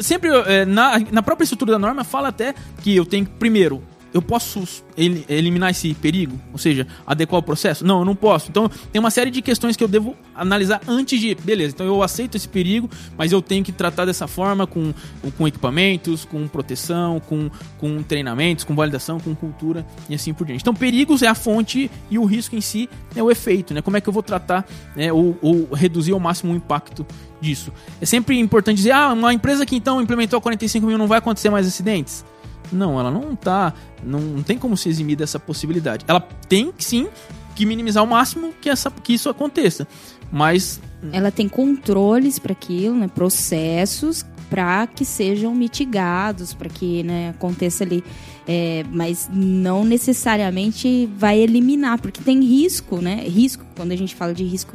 Sempre é, na, na própria estrutura da norma fala até que eu tenho que, primeiro, eu posso el- eliminar esse perigo? Ou seja, adequar o processo? Não, eu não posso. Então, tem uma série de questões que eu devo analisar antes de. Beleza, então eu aceito esse perigo, mas eu tenho que tratar dessa forma com, com equipamentos, com proteção, com, com treinamentos, com validação, com cultura e assim por diante. Então, perigos é a fonte e o risco em si é o efeito, né? Como é que eu vou tratar né, ou, ou reduzir ao máximo o impacto disso? É sempre importante dizer, ah, uma empresa que então implementou a 45 mil não vai acontecer mais acidentes? Não, ela não tá. Não, não tem como se eximir dessa possibilidade. Ela tem sim que minimizar ao máximo que, essa, que isso aconteça. Mas Ela tem controles para aquilo, né? Processos para que sejam mitigados, para que né, aconteça ali. É, mas não necessariamente vai eliminar, porque tem risco, né? Risco, quando a gente fala de risco,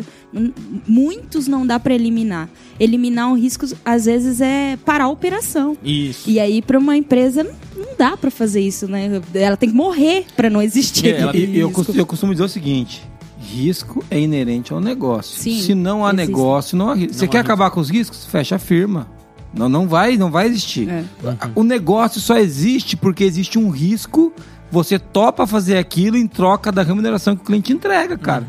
muitos não dá para eliminar. Eliminar um risco, às vezes, é parar a operação. isso. E aí, para uma empresa, não dá para fazer isso, né? Ela tem que morrer para não existir. É, eu, risco. cos- eu costumo dizer o seguinte: risco é inerente ao negócio. Sim, Se não há existe. negócio, não há risco. Você Não há quer risco. acabar com os riscos? Fecha a firma. Não, não vai, não vai existir. É. O negócio só existe porque existe um risco. Você topa fazer aquilo em troca da remuneração que o cliente entrega, cara.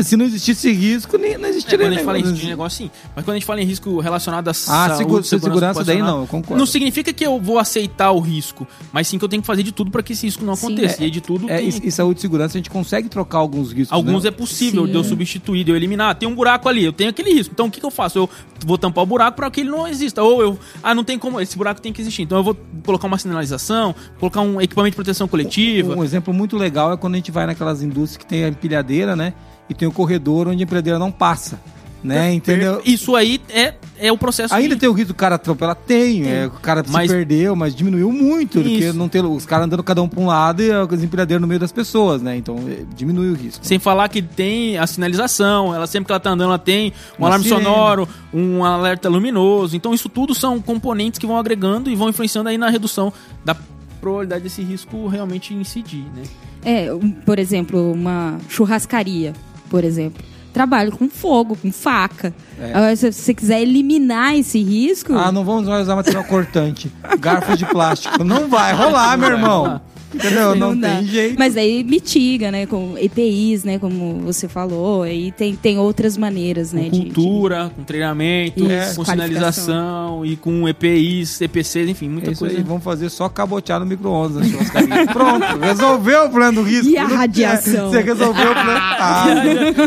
Se não existisse risco, nem, não É, existiria quando a gente fala em risco de negócio. sim. Mas quando a gente fala em risco relacionado à Ah, saúde, segura- segurança daí não, eu concordo. Não significa que eu vou aceitar o risco, mas sim que eu tenho que fazer de tudo para que esse risco não Sim. aconteça. e de tudo É, tem- e, e saúde e segurança a gente consegue trocar alguns riscos. Alguns né? é possível Sim. de eu substituir, de eu eliminar. Tem um buraco ali, eu tenho aquele risco. Então o que, que eu faço? Eu vou tampar o buraco para que ele não exista. Ou eu, ah, não tem como, esse buraco tem que existir. Então eu vou colocar uma sinalização, colocar um equipamento de proteção coletiva. Um exemplo muito legal é quando a gente vai naquelas indústrias que tem a empilhadeira, né? E tem o corredor onde a empilhadeira não passa. Né? Entendeu? Isso aí é, é o processo Ainda de- tem o risco do cara atropelar? Tem. É, o cara Mas- se perdeu, mas diminuiu muito. Porque não tem, os caras andando cada um pra um lado e as empilhadeiras no meio das pessoas, né? Então é, diminui o risco. Sem falar que tem a sinalização, ela sempre que ela tá andando, ela tem um Uma alarme sirene. sonoro, um alerta luminoso. Então isso tudo são componentes que vão agregando e vão influenciando aí na redução da probabilidade desse risco realmente incidir, né? É, um- por exemplo, uma churrascaria, por exemplo. Trabalho com fogo, com faca. É. Agora, se você quiser eliminar esse risco, Ah, não vamos mais usar material cortante. Garfo de plástico. Não vai rolar, meu irmão. Entendeu? Não, dá. tem jeito. Mas aí mitiga, né? Com EPIs, né? Como você falou. Aí tem, tem outras maneiras, né? Com de- cultura, com treinamento, Isso, com sinalização e com EPIs, CPCs, enfim, muita É isso coisa. aí, vamos fazer só cabotear no micro-ondas churrascaria. *laughs* Pronto, resolveu o plano do risco. E a Não- radiação? Você resolveu o plano. *laughs* Ah,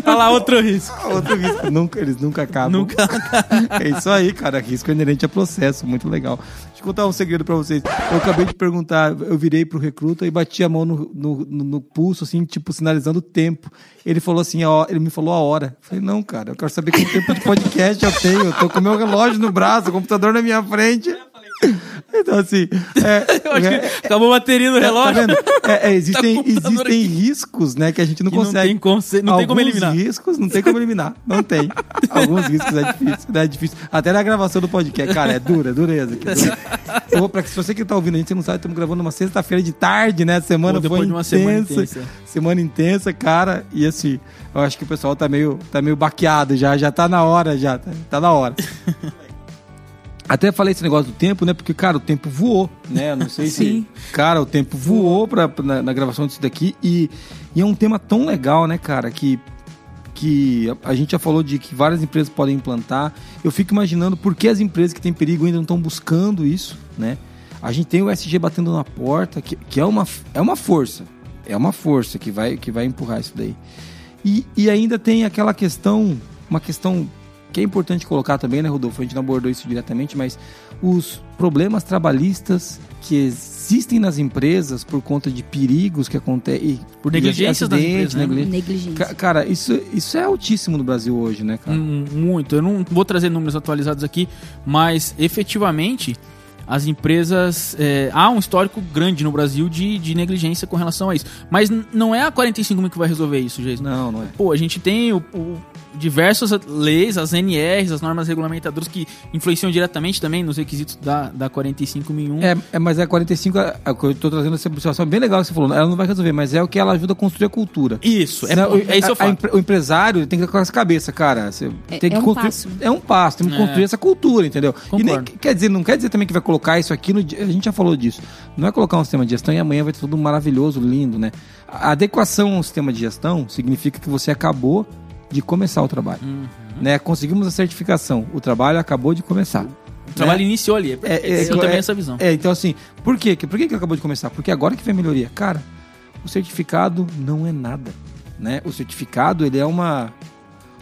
Olha lá, outro risco. outro risco. Nunca, eles nunca acabam. Nunca. *laughs* É isso aí, cara. Risco inerente a processo. Muito legal. Deixa eu contar um segredo pra vocês. Eu acabei de perguntar, eu virei pro e bati a mão no, no, no- pulso, assim, tipo, sinalizando o tempo. Ele falou assim, ó, ele me falou a hora. Eu falei, não, cara, eu quero saber quanto tempo de podcast eu tenho. Eu tô com meu relógio no braço, o computador na minha frente. Então, assim. É, *laughs* Eu acho é- que acabou a bateria no Tá relógio. vendo? É, é, existem Tá existem aqui. riscos, né, que a gente não Que não consegue. tem conce- não tem como eliminar. riscos não tem como eliminar. Não tem. Alguns riscos é difícil, né, é difícil. Até na gravação do podcast, cara, é dura, é dureza. aqui, dura. Eu *laughs* vou pra, se você que tá ouvindo a gente, você não sabe, estamos gravando uma sexta-feira de tarde, né? Semana Pô, depois foi de uma semana intensa. intensa. Semana intensa, cara. E assim, eu acho que o pessoal tá meio, tá meio baqueado já, já tá na hora, já. Tá, tá na hora. *laughs* Até falei esse negócio do tempo, né? Porque, cara, o tempo voou, né? Não sei *laughs* Sim. se. Cara, o tempo voou pra, na, na gravação disso daqui. E, e é um tema tão legal, né, cara? Que, que a, a gente já falou de que várias empresas podem implantar. Eu fico imaginando por que as empresas que têm perigo ainda não estão buscando isso, né? A gente tem o SG batendo na porta, que, que é, uma, é uma força. É uma força que vai, que vai empurrar isso daí. E, e ainda tem aquela questão, uma questão que é importante colocar também, né, Rodolfo? A gente não abordou isso diretamente, mas os problemas trabalhistas que existem nas empresas por conta de perigos que acontecem. Por negligências das empresas, né? Negligência. Ca- Cara, isso, isso é altíssimo no Brasil hoje, né, cara? Hum, Muito. Eu não vou trazer números atualizados aqui, mas efetivamente as empresas. é, há um histórico grande no Brasil de, de negligência com relação a isso. Mas não é a 45 mil que vai resolver isso, Jason. Não, não é. Pô, a gente tem o, o- diversas leis, as NRs, as normas regulamentadoras que influenciam diretamente também nos requisitos da, da 45001. É, é, mas é 45, a- a- eu tô trazendo essa situação bem legal que você falou. Ela não vai resolver, mas é o que ela ajuda a construir a cultura. Isso, é, o- é isso a- eu a falo. o empresário tem que ter com essa cabeça, cara. Você É- tem que é um construir, passo. É um passo, tem que É. construir essa cultura, entendeu? E nem, Concordo. quer dizer, não quer dizer também que vai colocar isso aqui no. di- A gente já falou disso. Não é colocar um sistema de gestão e amanhã vai ter tudo maravilhoso, lindo, né? A adequação ao sistema de gestão significa que você acabou de começar o trabalho. Uhum. Né? Conseguimos a certificação. O trabalho acabou de começar. O trabalho iniciou ali. É, é, eu também é- essa visão. É, então assim, por quê? Por que que acabou de começar? Porque agora que vem a melhoria. Cara, o certificado não é nada, né? O certificado, ele é uma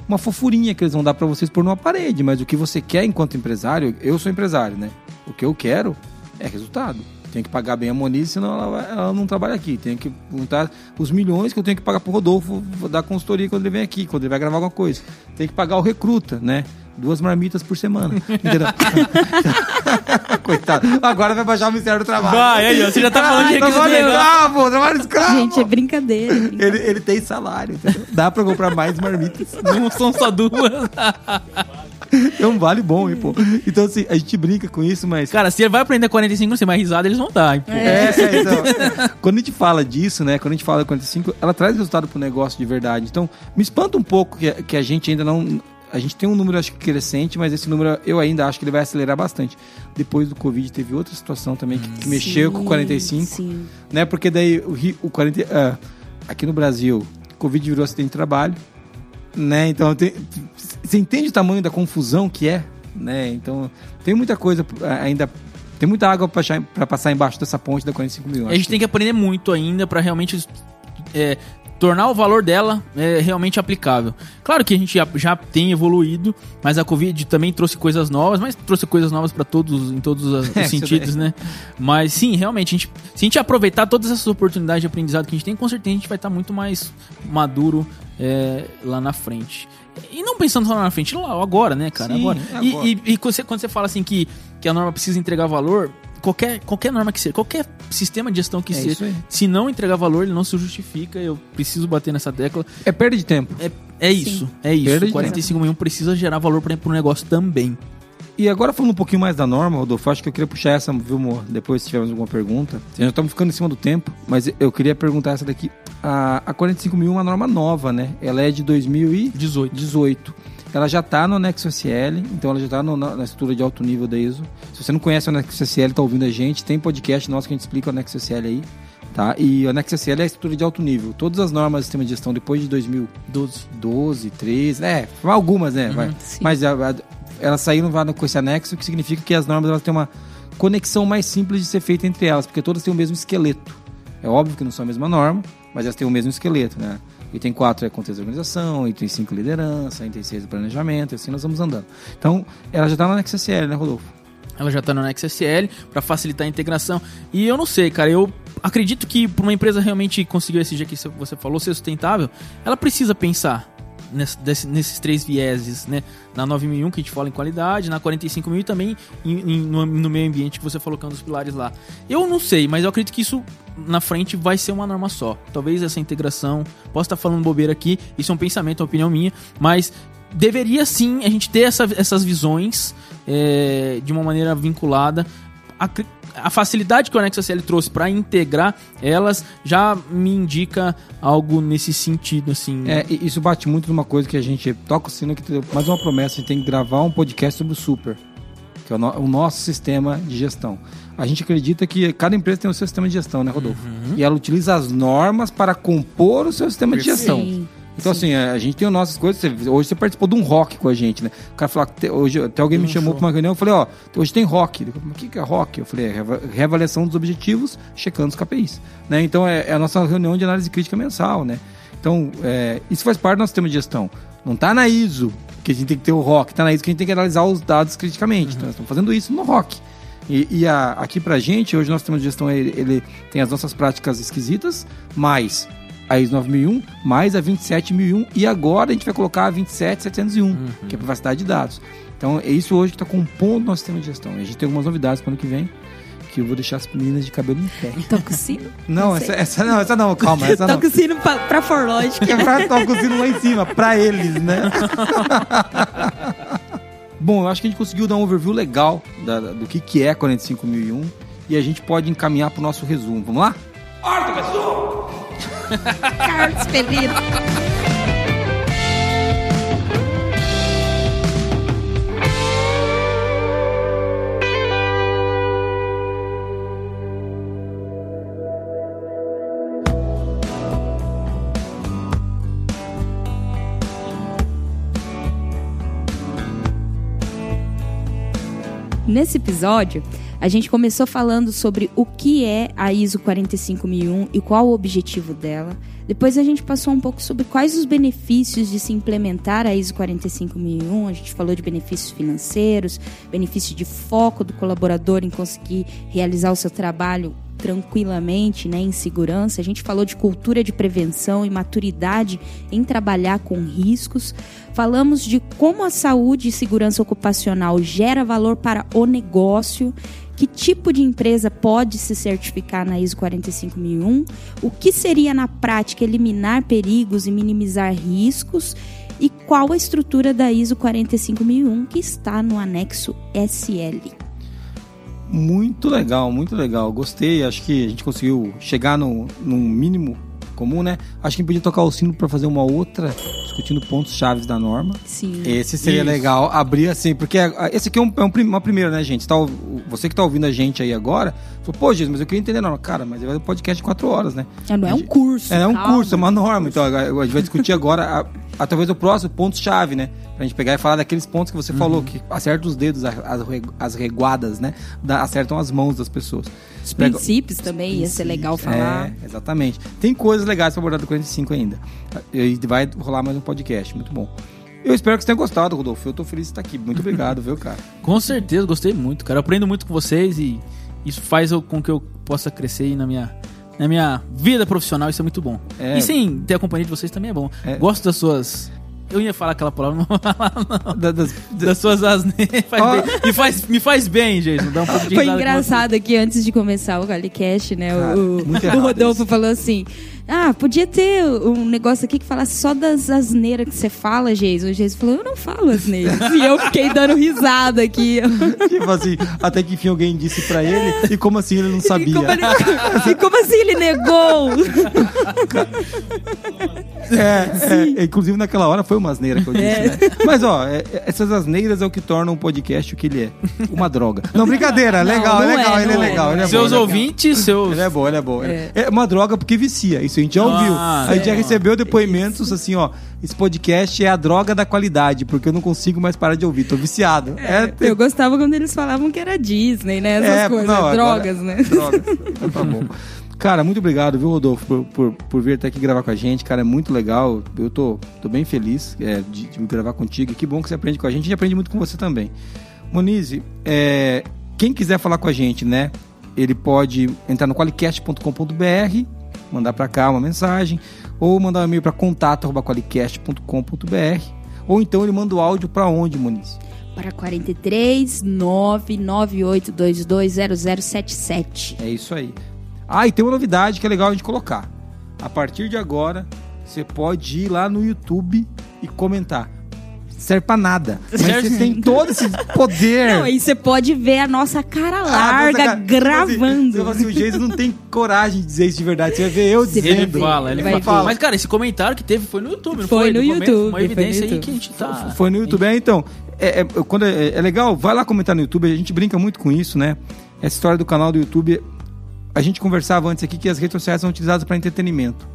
uma fofurinha que eles vão dar pra vocês por numa parede, mas o que você quer enquanto empresário, eu sou empresário, né? O que eu quero é resultado. Tem que pagar bem a Moniz, senão ela, vai- ela não trabalha aqui. Tem que juntar os milhões que eu tenho que pagar pro Rodolfo da consultoria quando ele vem aqui, quando ele vai gravar alguma coisa. Tem que pagar o recruta, né? Duas marmitas por semana. *laughs* Entendeu? *laughs* Coitado. Agora vai baixar o Ministério do Trabalho. Vai, aí, você já tá falando de requisito trabalho escravo, trabalho escravo. Gente, é brincadeira. é brincadeira. Ele, ele tem salário, entendeu? Dá pra comprar mais marmitas. Não são só duas. *laughs* *laughs* É um vale bom, hein, pô. Então, assim, a gente brinca com isso, mas... Cara, se ele vai aprender 45, você vai risada, eles vão dar. hein, pô. É, é, então, *laughs* quando a gente fala disso, né? Quando a gente fala 45, ela traz resultado pro negócio de verdade. Então, me espanta um pouco que, que a gente ainda não. A gente tem um número, acho que crescente, mas esse número eu ainda acho que ele vai acelerar bastante. Depois do Covid teve outra situação também que, que mexeu com o Sim, 45, Sim. né? Porque daí o, ri- o 40. ah, aqui no Brasil, Covid virou acidente de trabalho, né? Então tem- você entende o tamanho da confusão que é, né? Então tem muita coisa ah, ainda. Tem muita água pra passar embaixo dessa ponte da 45 mil. A gente tem que aprender muito ainda pra realmente é, tornar o valor dela é, realmente aplicável. Claro que a gente já, já tem evoluído, mas a Covid também trouxe coisas novas, mas trouxe coisas novas pra todos em todos os, *laughs* É, sentidos, né? Mas sim, realmente, a gente, se a gente aproveitar todas essas oportunidades de aprendizado que a gente tem, com certeza a gente vai estar muito mais maduro é, lá na frente. E não pensando só na frente, lá agora, né, cara? Sim, agora. E- agora. E, e quando, você, quando você fala assim que, que a norma precisa entregar valor, qualquer, qualquer norma que seja, qualquer sistema de gestão que É seja, se não entregar valor, ele não se justifica. Eu preciso bater nessa tecla. É perda de tempo. É, é isso, é isso. Perda de 45 mil precisa gerar valor para o negócio também. E agora falando um pouquinho mais da norma, Rodolfo, acho que eu queria puxar essa, viu, amor? Depois se tivermos alguma pergunta. Já estamos ficando em cima do tempo, mas eu queria perguntar essa daqui. A, a 45 mil é uma norma nova, né? Ela é de 2018. 18. Ela já está no anexo SL, então ela já está na, estrutura de alto nível da ISO. Se você não conhece o anexo SL, está ouvindo a gente, tem podcast nosso que a gente explica o anexo SL aí. Tá? E o anexo SL é a estrutura de alto nível. Todas as normas do sistema de gestão depois de 2012, 12, 13, é, algumas, né? vai. sim. Mas a- a- elas saíram lá com esse anexo, que significa que as normas elas têm uma conexão mais simples de ser feita entre elas, porque todas têm o mesmo esqueleto. É óbvio que não são a mesma norma, mas elas têm o mesmo esqueleto, né? Item 4 é contexto de organização, item 5 liderança, item 6 é planejamento, e assim nós vamos andando. Então, ela já está no anexo SL, né, Rodolfo? Ela já tá no Next SL para facilitar a integração. E eu não sei, cara, eu acredito que para uma empresa realmente conseguir esse G que você falou ser sustentável, ela precisa pensar nesses três vieses, né? Na 9001 que a gente fala em qualidade, na 45000 e também em- em- no, no meio ambiente que você falou que é um dos pilares lá. Eu não sei, mas eu acredito que isso na frente vai ser uma norma só. Talvez essa integração, posso estar falando bobeira aqui, isso é um pensamento, é uma opinião minha, mas deveria sim a gente ter essa- essas visões é, de uma maneira vinculada. A facilidade que o Anexo SL trouxe para integrar elas já me indica algo nesse sentido, assim. É, isso bate muito numa coisa que a gente toca o sino, que tem mais uma promessa, a gente tem que gravar um podcast sobre o Super, que é o, no- o nosso sistema de gestão. A gente acredita que cada empresa tem o seu sistema de gestão, né, Rodolfo? Uhum. E ela utiliza as normas para compor o seu sistema de gestão. Sim. Então, assim, a gente tem as nossas coisas. você- Hoje você participou de um rock com a gente, né? O cara falou, que te- hoje até alguém me Um chamou para uma reunião. Eu falei, ó, hoje tem rock. Ele falou, o que que é rock? Eu falei, é reava- reavaliação dos objetivos, checando os KPIs. Né? Então, é, é a nossa reunião de análise crítica mensal, né? Então, é, isso faz parte do nosso sistema de gestão. Não tá na ISO que a gente tem que ter o rock, tá na ISO que a gente tem que analisar os dados criticamente. Então, nós estamos fazendo isso no rock. E, e a- aqui pra gente, hoje o nosso sistema de gestão ele, ele tem as nossas práticas esquisitas, mais a ISO 9001, mais a 27001 e agora a gente vai colocar a 27701, que é privacidade de dados. Então é isso hoje que está compondo o nosso sistema de gestão. E a gente tem algumas novidades para o ano que vem, que eu vou deixar as meninas de cabelo em pé. Tô com sino? *laughs* Não, essa, essa não, essa não, calma, essa *laughs* Tô não. com sino pra, pra Forlogic. *laughs* É pra estar cozinhando lá em cima, pra eles, né? Bom, eu acho que a gente conseguiu dar um overview legal da- da- do que, que é 45001 e a gente pode encaminhar para o nosso resumo. Vamos lá? Carlos Pereira. Nesse episódio, a gente começou falando sobre o que é a ISO 45001 e qual o objetivo dela. Depois a gente passou um pouco sobre quais os benefícios de se implementar a ISO 45001. A gente falou de benefícios financeiros, benefício de foco do colaborador em conseguir realizar o seu trabalho tranquilamente, né, em segurança. A gente falou de cultura de prevenção e maturidade em trabalhar com riscos. Falamos de como a saúde e segurança ocupacional gera valor para o negócio, que tipo de empresa pode se certificar na ISO 45001, o que seria na prática eliminar perigos e minimizar riscos e qual a estrutura da ISO 45001 que está no anexo SL. Muito legal, muito legal. Gostei. Acho que a gente conseguiu chegar no, mínimo comum, né? Acho que a gente podia tocar o sino para fazer uma outra, discutindo pontos chaves da norma. Sim. Esse seria Isso. legal abrir assim, porque esse aqui é, um, é um uma primeira, né, gente? Tá, o- você que tá ouvindo a gente aí agora, falou, pô, Jesus, mas eu queria entender a norma. Cara, mas vai um podcast de quatro horas, né? Não é um curso. É um calma. curso, é uma norma. Então, a gente vai discutir agora, a, a- talvez o próximo ponto-chave, né? Pra gente pegar e falar daqueles pontos que você falou, que acerta os dedos, as, as re- as reguadas, né? Da- acertam as mãos das pessoas. Os Pega- princípios também ia ser legal falar. É, exatamente. Tem coisas legais pra abordar do 45 ainda. E vai rolar mais um podcast, muito bom. Eu espero que você tenha gostado, Rodolfo. Eu tô feliz de estar aqui. Muito obrigado, *laughs* viu, cara? Com certeza, gostei muito, cara. Eu aprendo muito com vocês e isso faz eu- com que eu possa crescer aí na minha, na minha vida profissional. Isso é muito bom. É. E sim, ter a companhia de vocês também é bom. É. Gosto das suas. Eu ia falar aquela palavra, não vou falar, não. Da- das- Das suas asneiras. *laughs* Ó. bem. me, faz, me faz bem, gente. Dá um pouco de Foi engraçado que antes de começar o Galicast, né? Cara, o, o Rodolfo isso. falou assim: Ah, podia ter um negócio aqui que falasse só das asneiras que você fala, Geis. O Geis falou: Eu não falo asneiras. *laughs* e eu fiquei dando risada aqui. *laughs* tipo assim, até que enfim alguém disse pra ele, e como assim ele não E sabia? como, ele- e como assim ele negou? É, é, inclusive naquela hora foi uma asneira que eu disse, né? Mas ó, é- é- essas asneiras é o que torna um podcast o que ele é. Uma droga. Não, brincadeira, Não, legal, não é legal, é, ele é é. legal. Ele é Seus é bom. ouvintes, seus. Ele é bom, ele é bom. É. É uma droga porque vicia. Isso a gente já Ah, ouviu. a gente já é. recebeu depoimentos assim, ó. Esse podcast é a droga da qualidade, porque eu não consigo mais parar de ouvir. Tô viciado. É, Eu gostava quando eles falavam que era Disney, né? Essas É, coisas, não, agora- drogas, né? Drogas. Tá bom. Cara, muito obrigado, viu, Rodolfo, por, por, por vir até aqui gravar com a gente. Cara, é muito legal. Eu tô, tô bem feliz é, de, de gravar contigo. E que bom que você aprende com a gente. A gente aprende muito com você também. Monize, é, quem quiser falar com a gente, né? Ele pode entrar no qualicast.com.br mandar para cá uma mensagem, ou mandar um e-mail para contato.qualicast.com.br, ou então ele manda o áudio para onde, Muniz? Para 43 998220077. É isso aí. Ah, e tem uma novidade que é legal a gente colocar. A partir de agora, você pode ir lá no YouTube e comentar. Serve pra nada. Mas você tem todo esse poder. Não, aí você pode ver a nossa cara Ah, larga nossa, cara, gravando. Você fala assim, o Jason não tem coragem de dizer isso de verdade. Você vai ver eu Você dizendo. Ele fala, ele vai fala. ver. Mas, cara, esse comentário que teve foi no YouTube, não Foi foi? no Do começo? YouTube, Uma foi no evidência aí YouTube. que a gente tá... Foi no YouTube, é, então. É, é, quando é, é legal, vai lá comentar no YouTube, a gente brinca muito com isso, né? Essa história do canal do YouTube, a gente conversava antes aqui que as redes sociais são utilizadas para entretenimento.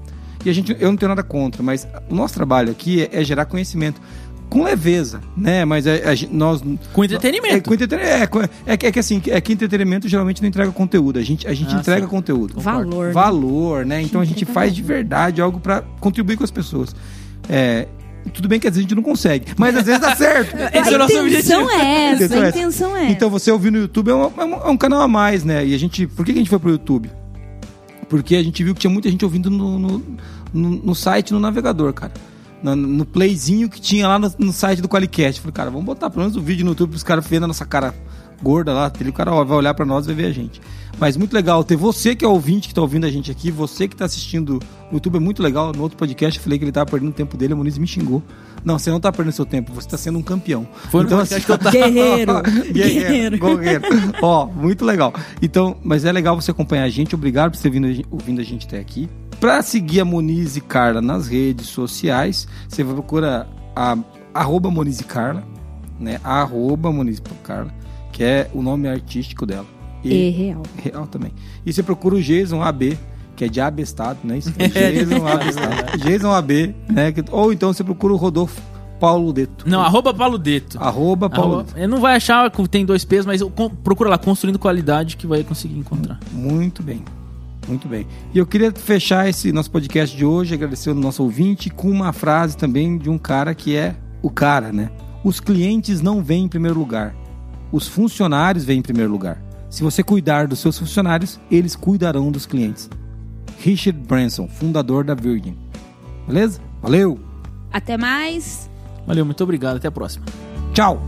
E a gente, eu não tenho nada contra, mas o nosso trabalho aqui é, é gerar conhecimento. Com leveza, né? Mas a, a gente- nós. Com entretenimento. É, com entretenimento. É, é, que- é que assim, é que entretenimento geralmente não entrega conteúdo. A gente, a gente Ah, entrega sim. conteúdo. Valor, né? Valor, né? Então a gente faz de verdade algo para contribuir com as pessoas. É, tudo bem que às vezes a gente não consegue, mas às vezes dá certo. *laughs* Esse é o a nosso intenção objetivo. é essa, Intenção é a essa. intenção é Então você ouvir no YouTube é, uma- é um, é um canal a mais, né? E a gente. Por que que a gente foi pro YouTube? Porque a gente viu que tinha muita gente ouvindo no, no, no- no site, no navegador, cara. No, no playzinho que tinha lá no, no site do Qualicast. Falei, cara, vamos botar pelo menos o vídeo no YouTube pros caras vendo a nossa cara gorda lá. O cara vai olhar pra nós e vai ver a gente. Mas muito legal ter você que é ouvinte, que tá ouvindo a gente aqui, você que tá assistindo no YouTube é muito legal. No outro podcast eu falei que ele tava perdendo o tempo dele, a Muniz me xingou. Não, você não tá perdendo seu tempo, você tá sendo um campeão. Foi no podcast que eu tava. *laughs* Guerreiro, Guerreiro. guerreiro. Ó, muito legal. Então, mas é legal você acompanhar a gente. Obrigado por ter vindo, ouvindo a gente até aqui. Pra seguir a Moniz e Carla nas redes sociais, você vai procurar a arroba Moniz e Carla, né? Arroba Moniz e Carla, que é o nome artístico dela. E real. real também. E você procura o Jason AB, que é de abestado, né? Isso, *laughs* Jason abestado. Jason AB, né? Ou então você procura o Rodolfo Paulo Deto. Não, arroba Paludeto. Arroba Paulo Arroba, Deto. ele não vai achar que tem dois P's, mas procura lá, construindo qualidade, que vai conseguir encontrar. Muito bem. Muito bem. E eu queria fechar esse nosso podcast de hoje, agradecer o nosso ouvinte, com uma frase também de um cara que é o cara, né? Os clientes não vêm em primeiro lugar. Os funcionários vêm em primeiro lugar. Se você cuidar dos seus funcionários, eles cuidarão dos clientes. Richard Branson, fundador da Virgin. Beleza? Valeu! Até mais. Valeu, muito obrigado, até a próxima. Tchau!